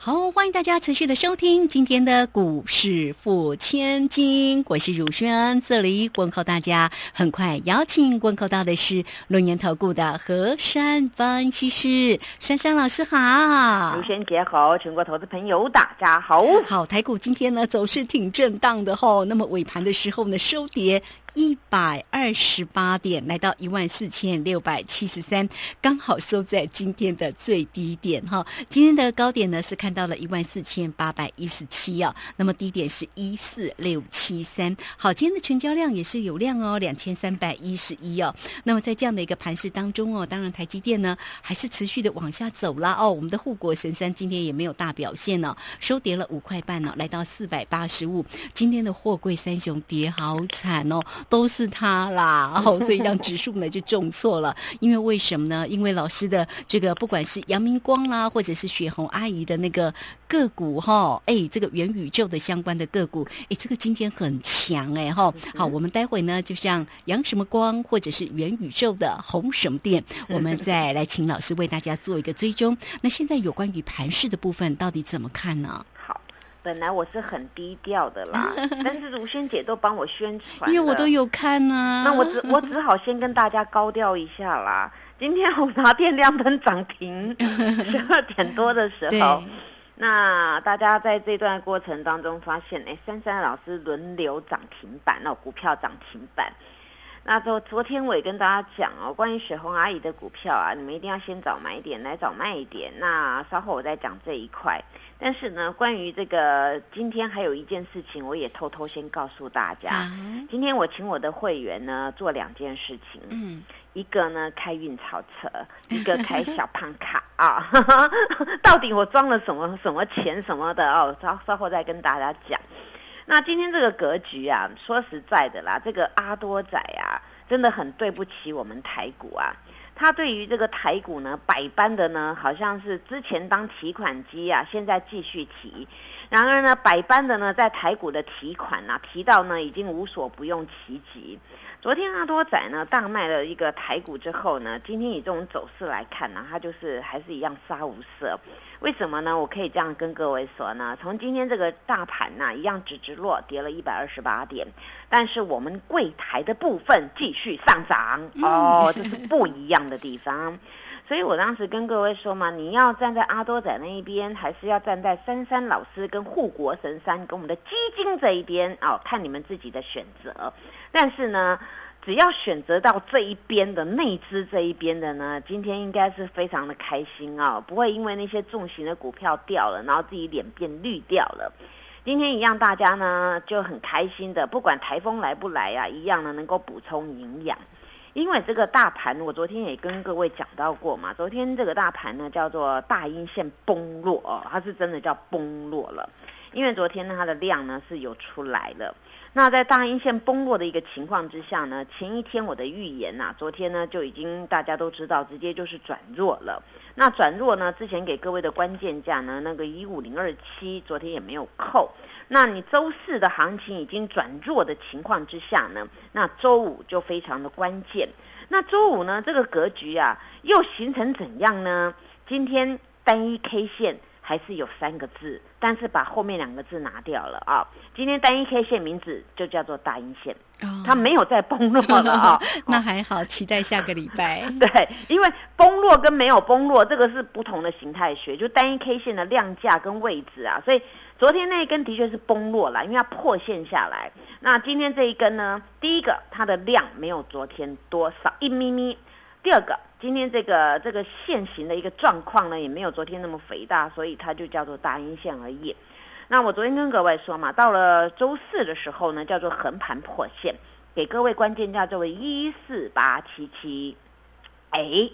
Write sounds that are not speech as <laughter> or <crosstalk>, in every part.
好，欢迎大家持续的收听今天的股市付千金，我是汝轩，这里问候大家。很快邀请问候到的是龙年投顾的何山分析师，珊珊老师好。汝轩姐好，全国投资朋友大家好。好，台股今天呢走势挺震荡的吼，那么尾盘的时候呢收跌。一百二十八点，来到一万四千六百七十三，刚好收在今天的最低点哈。今天的高点呢是看到了一万四千八百一十七哦，那么低点是一四六七三。好，今天的成交量也是有量哦，两千三百一十一哦。那么在这样的一个盘势当中哦，当然台积电呢还是持续的往下走了哦。我们的护国神山今天也没有大表现哦，收跌了五块半呢，来到四百八十五。今天的货柜三雄跌好惨哦。都是他啦，然 <laughs> 后所以让指数呢就重挫了。因为为什么呢？因为老师的这个不管是阳明光啦，或者是雪红阿姨的那个个股哈，哎，这个元宇宙的相关的个股，哎，这个今天很强哎哈。好，我们待会呢就像阳什么光，或者是元宇宙的红什么店，<laughs> 我们再来请老师为大家做一个追踪。那现在有关于盘市的部分，到底怎么看呢？本来我是很低调的啦，<laughs> 但是如萱姐都帮我宣传，因为我都有看啊。那我只我只好先跟大家高调一下啦。今天我拿电量灯涨停，十二 <laughs> 点多的时候，那大家在这段过程当中发现，哎，珊珊老师轮流涨停板那，股票涨停板。那昨昨天我也跟大家讲哦，关于雪红阿姨的股票啊，你们一定要先找买点来找卖一点。那稍后我再讲这一块。但是呢，关于这个今天还有一件事情，我也偷偷先告诉大家。今天我请我的会员呢做两件事情，嗯，一个呢开运钞车，一个开小胖卡啊。<laughs> 到底我装了什么什么钱什么的哦，稍稍后再跟大家讲。那今天这个格局啊，说实在的啦，这个阿多仔啊，真的很对不起我们台股啊。他对于这个台股呢，百般的呢，好像是之前当提款机啊，现在继续提。然而呢，百般的呢，在台股的提款呢，提到呢，已经无所不用其极。昨天阿多仔呢大卖了一个台股之后呢，今天以这种走势来看呢，它就是还是一样杀无赦。为什么呢？我可以这样跟各位说呢，从今天这个大盘呢，一样直直落，跌了一百二十八点，但是我们柜台的部分继续上涨哦，这是不一样的地方。所以我当时跟各位说嘛，你要站在阿多仔那一边，还是要站在珊珊老师跟护国神山跟我们的基金这一边哦，看你们自己的选择。但是呢，只要选择到这一边的内资这一边的呢，今天应该是非常的开心啊，不会因为那些重型的股票掉了，然后自己脸变绿掉了。今天一样，大家呢就很开心的，不管台风来不来呀，一样呢能够补充营养。因为这个大盘，我昨天也跟各位讲到过嘛。昨天这个大盘呢，叫做大阴线崩落哦，它是真的叫崩落了。因为昨天呢，它的量呢是有出来了。那在大阴线崩落的一个情况之下呢，前一天我的预言呐，昨天呢就已经大家都知道，直接就是转弱了。那转弱呢，之前给各位的关键价呢，那个一五零二七，昨天也没有扣。那你周四的行情已经转弱的情况之下呢，那周五就非常的关键。那周五呢，这个格局啊，又形成怎样呢？今天单一 K 线还是有三个字，但是把后面两个字拿掉了啊。今天单一 K 线名字就叫做大阴线，它没有再崩落了啊。<laughs> 那还好，期待下个礼拜。<laughs> 对，因为崩落跟没有崩落，这个是不同的形态学，就单一 K 线的量价跟位置啊，所以。昨天那一根的确是崩落了，因为它破线下来。那今天这一根呢？第一个，它的量没有昨天多少一咪咪；第二个，今天这个这个线形的一个状况呢，也没有昨天那么肥大，所以它就叫做大阴线而已。那我昨天跟各位说嘛，到了周四的时候呢，叫做横盘破线，给各位关键价作为一四八七七。哎，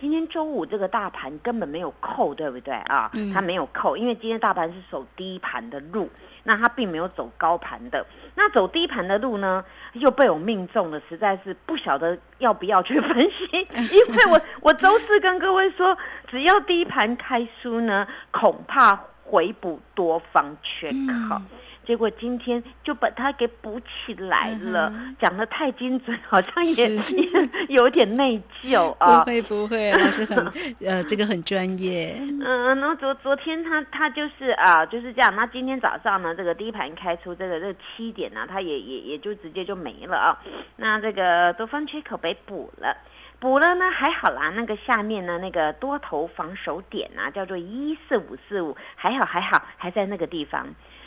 今天周五这个大盘根本没有扣，对不对啊？它没有扣，因为今天大盘是走低盘的路，那它并没有走高盘的。那走低盘的路呢，又被我命中了，实在是不晓得要不要去分析，因为我 <laughs> 我周四跟各位说，只要低盘开书呢，恐怕回补多方缺口。结果今天就把它给补起来了，讲的太精准，好像也 <laughs> 有点内疚啊。不会不会，老师很 <laughs> 呃，这个很专业。嗯，那昨昨天他他就是啊就是这样。那今天早上呢，这个第一盘开出这个这七点呢，他也也也就直接就没了啊。那这个多方缺口被补了，补了呢还好啦。那个下面呢那个多头防守点啊，叫做一四五四五，还好还好，还在那个地方。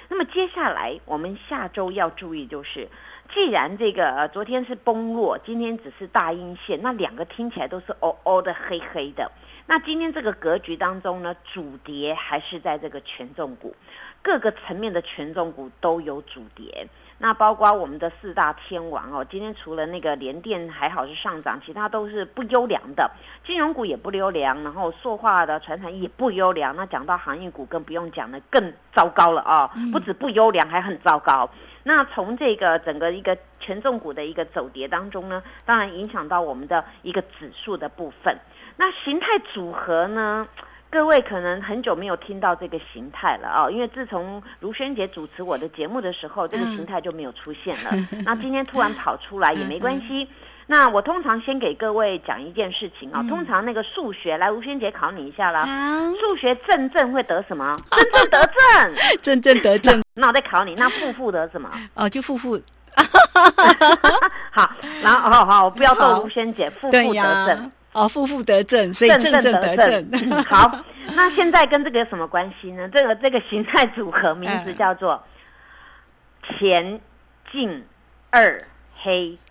那么接下来我们下周要注意，就是既然这个昨天是崩落，今天只是大阴线，那两个听起来都是哦哦的黑黑的。那今天这个格局当中呢，主跌还是在这个权重股，各个层面的权重股都有主跌。那包括我们的四大天王哦，今天除了那个联电还好是上涨，其他都是不优良的，金融股也不优良，然后塑化的船产也不优良。那讲到行业股更不用讲了，更糟糕了啊！不止不优良，还很糟糕。那从这个整个一个权重股的一个走跌当中呢，当然影响到我们的一个指数的部分。那形态组合呢？各位可能很久没有听到这个形态了啊，因为自从如萱姐主持我的节目的时候，这个形态就没有出现了。那今天突然跑出来也没关系。那我通常先给各位讲一件事情啊，通常那个数学来，吴萱姐考你一下啦。数学正正会得什么？<laughs> 正正得正，<laughs> 正正得正。<laughs> 那我再考你，那负负得什么？哦，就负负。好，然后好好，我不要逗卢萱姐，负负得正。哦，负负得正，所以正正得正。好，那现在跟这个有什么关系呢？这个这个形态组合名字叫做前进二黑族。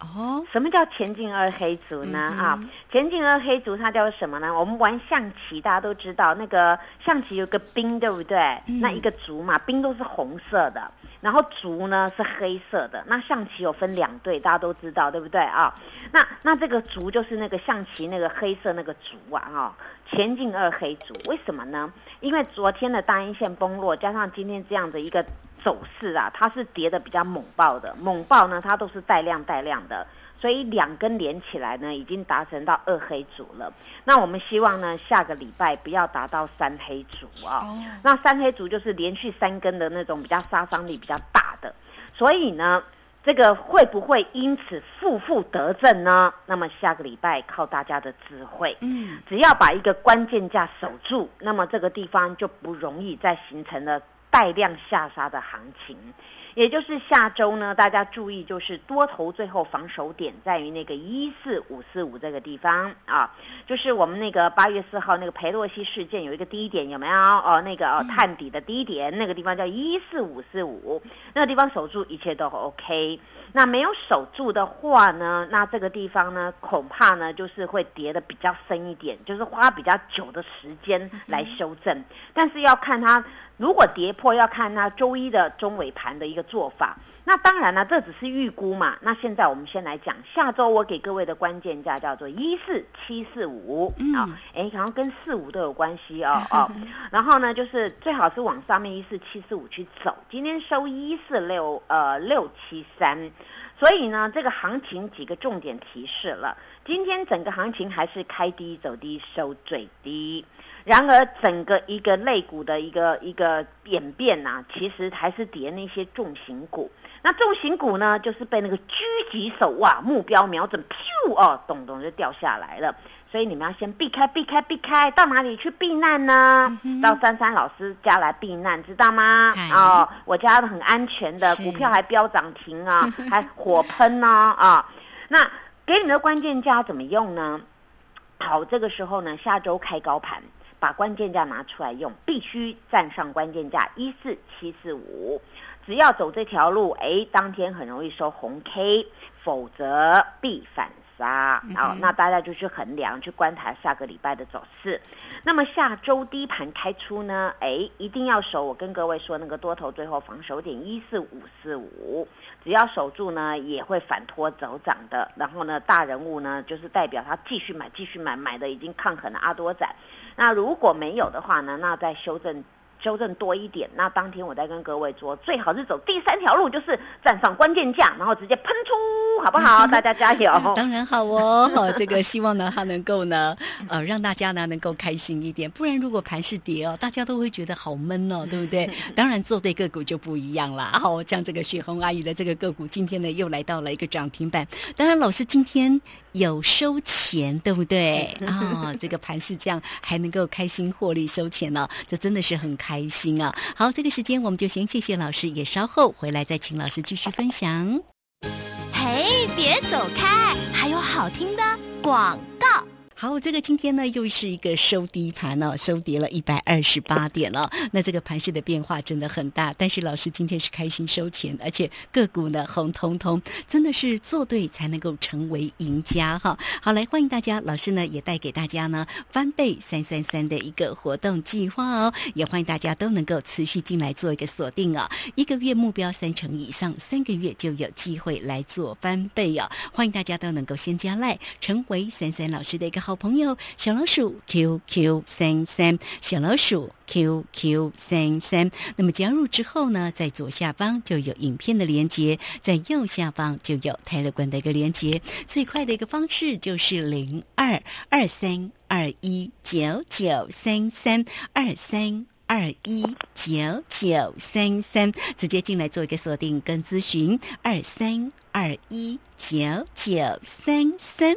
哦，什么叫前进二黑族呢？啊，前进二黑族它叫什么呢？我们玩象棋，大家都知道那个象棋有个兵，对不对？那一个卒嘛，兵都是红色的。然后卒呢是黑色的，那象棋有分两队，大家都知道，对不对啊？那那这个卒就是那个象棋那个黑色那个卒啊，哦，前进二黑卒，为什么呢？因为昨天的大阴线崩落，加上今天这样的一个走势啊，它是跌的比较猛爆的，猛爆呢它都是带量带量的。所以两根连起来呢，已经达成到二黑组了。那我们希望呢，下个礼拜不要达到三黑组啊。那三黑组就是连续三根的那种比较杀伤力比较大的。所以呢，这个会不会因此负负得正呢？那么下个礼拜靠大家的智慧。嗯，只要把一个关键价守住，那么这个地方就不容易再形成了带量下杀的行情。也就是下周呢，大家注意，就是多头最后防守点在于那个一四五四五这个地方啊，就是我们那个八月四号那个裴洛西事件有一个低点有没有？哦，那个哦探底的低点，那个地方叫一四五四五，那个地方守住一切都 OK。那没有守住的话呢，那这个地方呢，恐怕呢就是会跌的比较深一点，就是花比较久的时间来修正，但是要看它。如果跌破要看它周一的中尾盘的一个做法，那当然了，这只是预估嘛。那现在我们先来讲下周我给各位的关键价叫做一四七四五啊，哎，好像跟四五都有关系哦 <laughs> 哦。然后呢，就是最好是往上面一四七四五去走。今天收一四六呃六七三，所以呢，这个行情几个重点提示了。今天整个行情还是开低走低收最低。然而，整个一个类股的一个一个演变呐，其实还是跌那些重型股。那重型股呢，就是被那个狙击手哇，目标瞄准，噗哦，咚咚就掉下来了。所以你们要先避开，避开，避开，到哪里去避难呢？到珊珊老师家来避难，知道吗？哦，我家很安全的，股票还飙涨停啊，<laughs> 还火喷呢啊。那给你的关键价怎么用呢？好，这个时候呢，下周开高盘。把关键价拿出来用，必须站上关键价一四七四五，只要走这条路，哎，当天很容易收红 K，否则必反杀，好，那大家就去衡量，去观察下个礼拜的走势。那么下周低盘开出呢？哎，一定要守。我跟各位说，那个多头最后防守点一四五四五，只要守住呢，也会反拖走涨的。然后呢，大人物呢，就是代表他继续买，继续买，买的已经抗衡了阿多仔。那如果没有的话呢，那在修正。修正多一点，那当天我再跟各位说，最好是走第三条路，就是站上关键价，然后直接喷出，好不好？<laughs> 大家加油！<laughs> 当然好哦，好，这个希望呢，它能够呢，呃，让大家呢能够开心一点。不然如果盘是跌哦，大家都会觉得好闷哦，<laughs> 对不对？当然做对个股就不一样啦。好，像这个雪红阿姨的这个个股，今天呢又来到了一个涨停板。当然，老师今天。有收钱，对不对 <laughs> 啊？这个盘是这样，还能够开心获利收钱呢，这真的是很开心啊！好，这个时间我们就先谢谢老师，也稍后回来再请老师继续分享。嘿，别走开，还有好听的广告。好，这个今天呢又是一个收低盘哦，收跌了一百二十八点了。那这个盘势的变化真的很大，但是老师今天是开心收钱，而且个股呢红彤彤，真的是做对才能够成为赢家哈。好，来欢迎大家，老师呢也带给大家呢翻倍三三三的一个活动计划哦，也欢迎大家都能够持续进来做一个锁定哦。一个月目标三成以上，三个月就有机会来做翻倍哦。欢迎大家都能够先加赖，成为三三老师的一个。好朋友小老鼠 QQ 三三，小老鼠 QQ 三三。那么加入之后呢，在左下方就有影片的连接，在右下方就有泰勒管的一个连接。最快的一个方式就是零二二三二一九九三三二三二一九九三三，直接进来做一个锁定跟咨询二三二一九九三三。